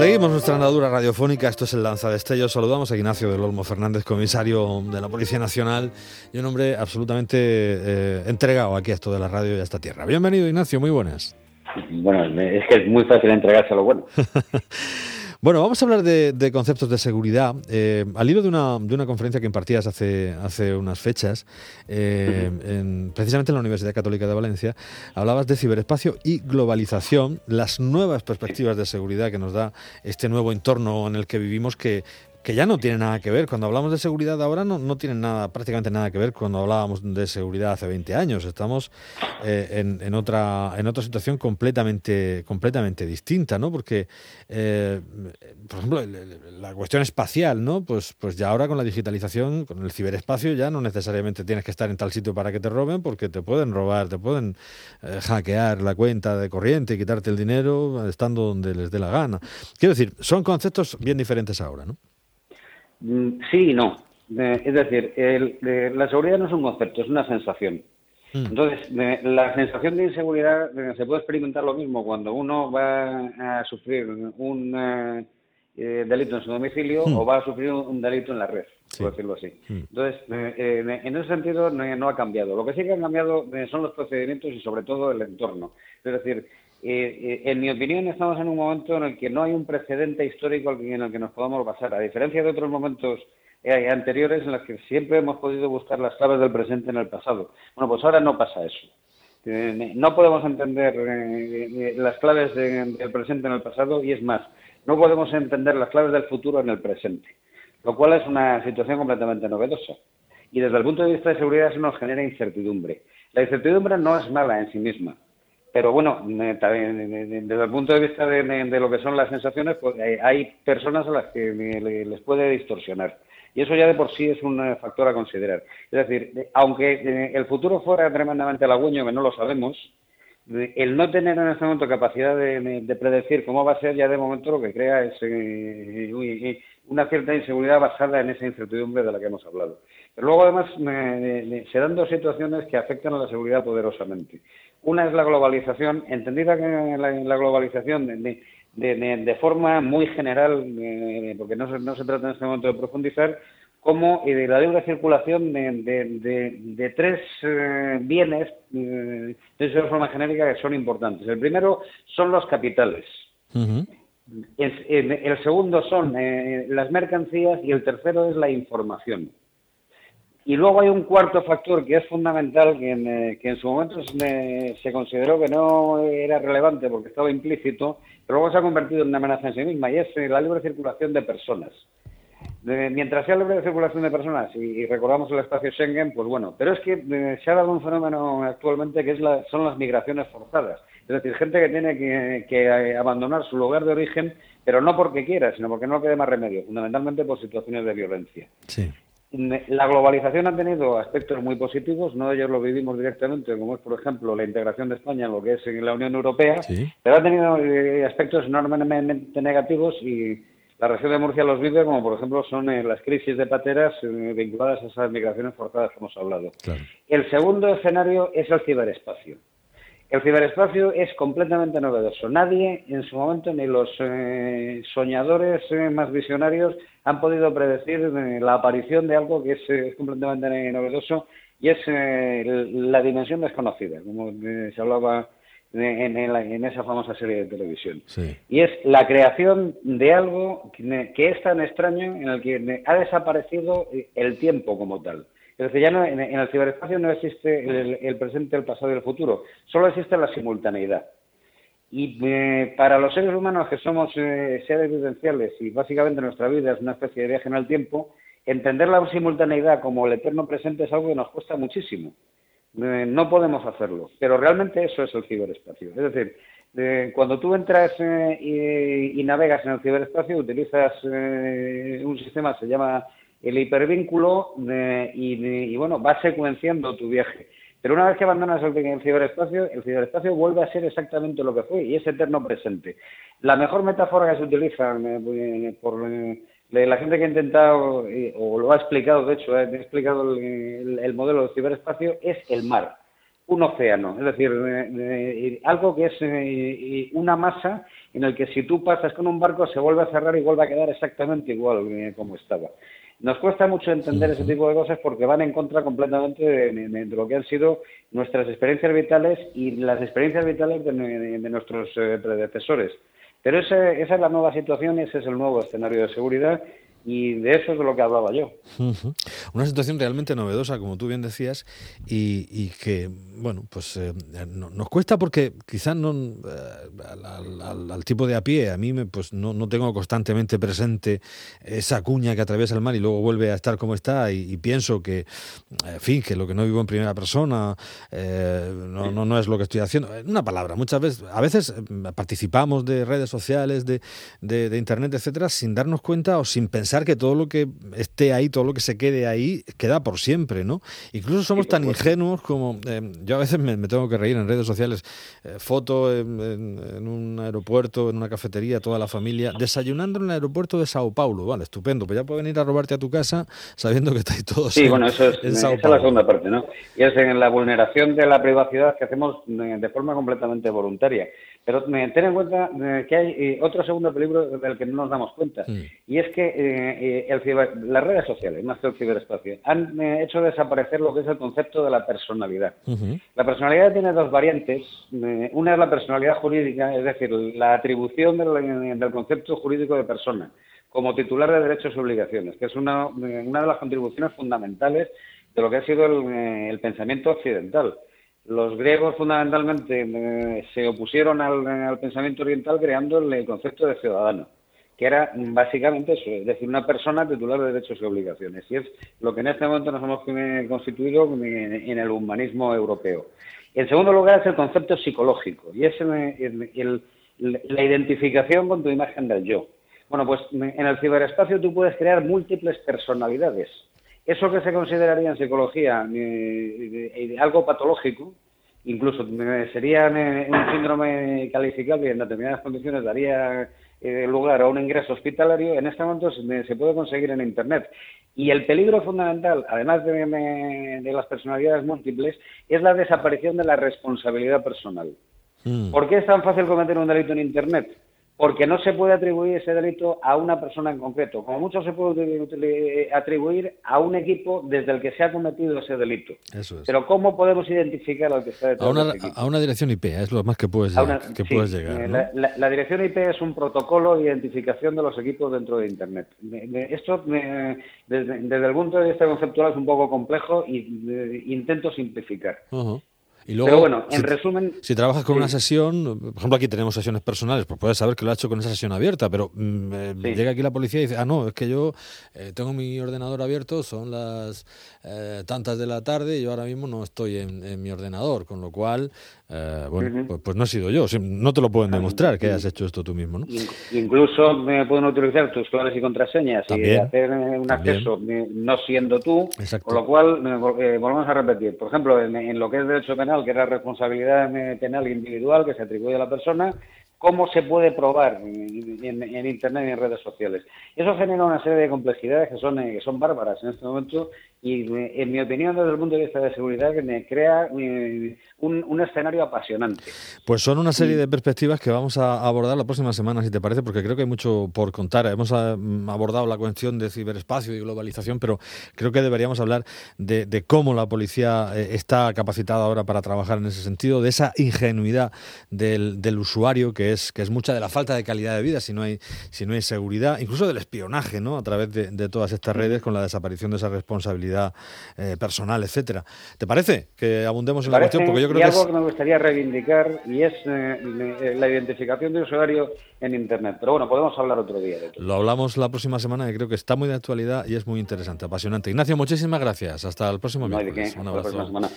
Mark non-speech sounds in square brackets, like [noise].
Seguimos nuestra andadura radiofónica, esto es el Lanza de Estellos. Saludamos a Ignacio del Olmo Fernández, comisario de la Policía Nacional y un hombre absolutamente eh, entregado aquí a esto de la radio y a esta tierra. Bienvenido Ignacio, muy buenas. Bueno, es que es muy fácil entregarse a lo bueno. [laughs] Bueno, vamos a hablar de, conceptos de seguridad. Eh, al hilo de una, de una, conferencia que impartías hace, hace unas fechas, eh, precisamente en la Universidad Católica de Valencia, hablabas de ciberespacio y globalización, las nuevas perspectivas de seguridad que nos da este nuevo entorno en el que vivimos que que ya no tiene nada que ver. Cuando hablamos de seguridad ahora no, no tiene nada, prácticamente nada que ver cuando hablábamos de seguridad hace 20 años. Estamos eh, en, en, otra, en otra situación completamente, completamente distinta, ¿no? Porque, eh, por ejemplo, la cuestión espacial, ¿no? Pues, pues ya ahora con la digitalización, con el ciberespacio, ya no necesariamente tienes que estar en tal sitio para que te roben, porque te pueden robar, te pueden eh, hackear la cuenta de corriente quitarte el dinero estando donde les dé la gana. Quiero decir, son conceptos bien diferentes ahora, ¿no? Mm, sí y no. es decir, la seguridad no es un concepto, es una sensación. Mm. Entonces, la sensación de inseguridad se puede experimentar lo mismo cuando uno va a sufrir un eh, eh, delito en su domicilio mm. o va a sufrir un, delito en la red, por decirlo así. Entonces, eh, en ese sentido no, ha cambiado. Lo que sí que han cambiado son los procedimientos y sobre todo el entorno. Es decir, eh, en mi opinión, estamos en un momento en el que no hay un precedente histórico en el que nos podamos basar, a diferencia de otros momentos eh, anteriores en los que siempre hemos podido buscar las claves del presente en el pasado. Bueno, pues ahora no pasa eso. Eh, no podemos entender las claves del presente en el pasado y es más, no podemos entender las claves del futuro en el presente, lo cual es una situación completamente novedosa. Y desde el punto de vista de seguridad eso nos genera incertidumbre. La incertidumbre no es mala en sí misma, pero bueno, desde el punto de vista de, lo que son las sensaciones, pues eh, hay personas a las que les puede distorsionar. Y eso ya de por sí es un eh, factor a considerar. Es decir, aunque eh, el futuro fuera tremendamente halagüeño, que no lo sabemos, el no tener en este momento capacidad de, predecir cómo va a ser ya de momento lo que crea es una cierta inseguridad basada en esa incertidumbre de la que hemos hablado. Pero luego además se dan dos situaciones que afectan a la seguridad poderosamente. Una es la globalización, entendida que la, la globalización de, de, forma muy general, eh, porque no se, no se trata en este momento de profundizar, como de la libre circulación de, tres eh, bienes eh, de forma genérica que son importantes. El primero son los capitales. el, segundo son las mercancías y el tercero es la información. Y luego hay un cuarto factor que es fundamental, que en, eh, que en su momento se, consideró que no era relevante porque estaba implícito, pero luego se ha convertido en una amenaza en sí misma, y es eh, la libre circulación de personas. Mientras sea libre circulación de personas, y, recordamos el espacio Schengen, pues bueno, pero es que eh, se ha dado un fenómeno actualmente que es la, son las migraciones forzadas. Es decir, gente que tiene que, que abandonar su lugar de origen, pero no porque quiera, sino porque no quede más remedio, fundamentalmente por situaciones de violencia. Sí. La globalización ha tenido aspectos muy positivos, no ellos lo vivimos directamente, como es, por ejemplo, la integración de España en lo que es en la Unión Europea, pero ha tenido eh, aspectos enormemente negativos y la región de Murcia los vive, como por ejemplo son eh, las crisis de pateras eh, vinculadas a esas migraciones forzadas que hemos hablado. El segundo escenario es el ciberespacio. El ciberespacio es completamente novedoso. Nadie en su momento, ni los eh, soñadores eh, más visionarios, han podido predecir eh, la aparición de algo que es, completamente novedoso y es la dimensión desconocida, como se hablaba en, esa famosa serie de televisión. Y es la creación de algo que es tan extraño en el que ha desaparecido el tiempo como tal. Es decir, ya no, en, el ciberespacio no existe el, presente, el pasado y el futuro, solo existe la simultaneidad. Y eh, para los seres humanos que somos eh, seres vivenciales y básicamente nuestra vida es una especie de viaje en el tiempo, entender la simultaneidad como el eterno presente es algo que nos cuesta muchísimo. Eh, no podemos hacerlo, pero realmente eso es el ciberespacio. Es decir, cuando tú entras y, y, navegas en el ciberespacio, utilizas un sistema se llama el hipervínculo y, bueno, va secuenciando tu viaje. Pero una vez que abandonas el, ciberespacio, el ciberespacio vuelve a ser exactamente lo que fue y es eterno presente. La mejor metáfora que se utiliza eh, por eh, la gente que ha intentado, o lo ha explicado, de hecho, ha explicado el, modelo del ciberespacio, es el mar. un océano, es decir, eh, algo que es una masa en el que si tú pasas con un barco se vuelve a cerrar y vuelve a quedar exactamente igual como estaba. Nos cuesta mucho entender ese tipo de cosas porque van en contra completamente de, lo que han sido nuestras experiencias vitales y las experiencias vitales de, nuestros predecesores. Pero esa es la nueva situación ese es el nuevo escenario de seguridad y de eso es de lo que hablaba yo. Una situación realmente novedosa, como tú bien decías, y, que, bueno, pues eh, nos cuesta porque quizás no, eh, al, tipo de a pie, a mí me, pues no, no, tengo constantemente presente esa cuña que atraviesa el mar y luego vuelve a estar como está y, pienso que, en fin, que lo que no vivo en primera persona eh, no, no, no, es lo que estoy haciendo. Una palabra, muchas veces, a veces participamos de redes sociales, de, de, de Internet, etcétera, sin darnos cuenta o sin pensar que todo lo que esté ahí, todo lo que se quede ahí, queda por siempre, ¿no? Incluso somos tan ingenuos como... Eh, yo a veces me, tengo que reír en redes sociales, eh, foto en, un aeropuerto, en una cafetería, toda la familia, desayunando en el aeropuerto de Sao Paulo. Vale, estupendo, pues ya pueden ir a robarte a tu casa sabiendo que estáis todos Sí, bueno, eso es, esa es la segunda parte, ¿no? Y es en la vulneración de la privacidad que hacemos eh, de forma completamente voluntaria. Pero ten en cuenta que hay otro segundo peligro del que no nos damos cuenta, mm. y es que eh, las redes sociales, más que el ciberespacio, han eh, hecho desaparecer lo que es el concepto de la personalidad. La personalidad tiene dos variantes. Eh, una es la personalidad jurídica, es decir, la atribución del, concepto jurídico de persona como titular de derechos y obligaciones, que es una, una de las contribuciones fundamentales de lo que ha sido el, pensamiento occidental. Los griegos fundamentalmente se opusieron al, al, pensamiento oriental creando el concepto de ciudadano que era básicamente eso, es decir, una persona titular de derechos y obligaciones. Y es lo que en este momento nos hemos constituido en el humanismo europeo. En segundo lugar es el concepto psicológico y es la identificación con tu imagen del yo. Bueno, pues en el ciberespacio tú puedes crear múltiples personalidades. Eso que se consideraría en psicología eh, eh, algo patológico, incluso eh, sería un síndrome calificable y en determinadas condiciones daría eh, lugar a un ingreso hospitalario, en este momento se, puede conseguir en Internet. Y el peligro fundamental, además de, las personalidades múltiples, es la desaparición de la responsabilidad personal. Mm. ¿Por qué es tan fácil cometer un delito en Internet? Porque no se puede atribuir ese delito a una persona en concreto. Como mucho se puede atribuir a un equipo desde el que se ha cometido ese delito. Eso es. Pero ¿cómo podemos identificar al que está detrás a una, de ese A una dirección IP, es lo más que puedes, que puedes llegar. Eh, la, dirección IP es un protocolo de identificación de los equipos dentro de Internet. Esto, desde, el punto de vista conceptual, es un poco complejo y intento simplificar. Y luego, Pero bueno, en resumen... Si trabajas con una sesión, por ejemplo aquí tenemos sesiones personales, pues puedes saber que lo ha hecho con esa sesión abierta, pero mm, eh, llega aquí la policía y dice, ah, no, es que yo eh, tengo mi ordenador abierto, son las eh, tantas de la tarde y yo ahora mismo no estoy en, mi ordenador, con lo cual, bueno, pues, pues, no he sido yo, no te lo pueden demostrar que hayas hecho esto tú mismo, ¿no? Incluso me pueden utilizar tus claves y contraseñas y hacer un acceso no siendo tú, con lo cual volvemos a repetir. Por ejemplo, en, en lo que es derecho penal, que era responsabilidad penal individual que se atribuye a la persona, cómo se puede probar en, Internet y en redes sociales. Eso genera una serie de complejidades que son, eh, que son bárbaras en este momento y, en mi opinión, desde el punto de vista de seguridad, que me crea eh, un, escenario apasionante. Pues son una serie de perspectivas que vamos a abordar la próxima semana, si te parece, porque creo que hay mucho por contar. Hemos ah, abordado la cuestión de ciberespacio y globalización, pero creo que deberíamos hablar de, cómo la policía eh, está capacitada ahora para trabajar en ese sentido, de esa ingenuidad del, del usuario que es, que es mucha de la falta de calidad de vida si no hay, si no hay seguridad, incluso del espionaje, ¿no? A través de, todas estas redes con la desaparición de esa responsabilidad eh, personal, etcétera. ¿Te parece que abundemos en la cuestión? Porque yo creo y algo que, me gustaría reivindicar y es eh, la identificación de usuario en Internet. Pero bueno, podemos hablar otro día de Lo hablamos la próxima semana y creo que está muy de actualidad y es muy interesante, apasionante. Ignacio, muchísimas gracias. Hasta el próximo miércoles. Un abrazo.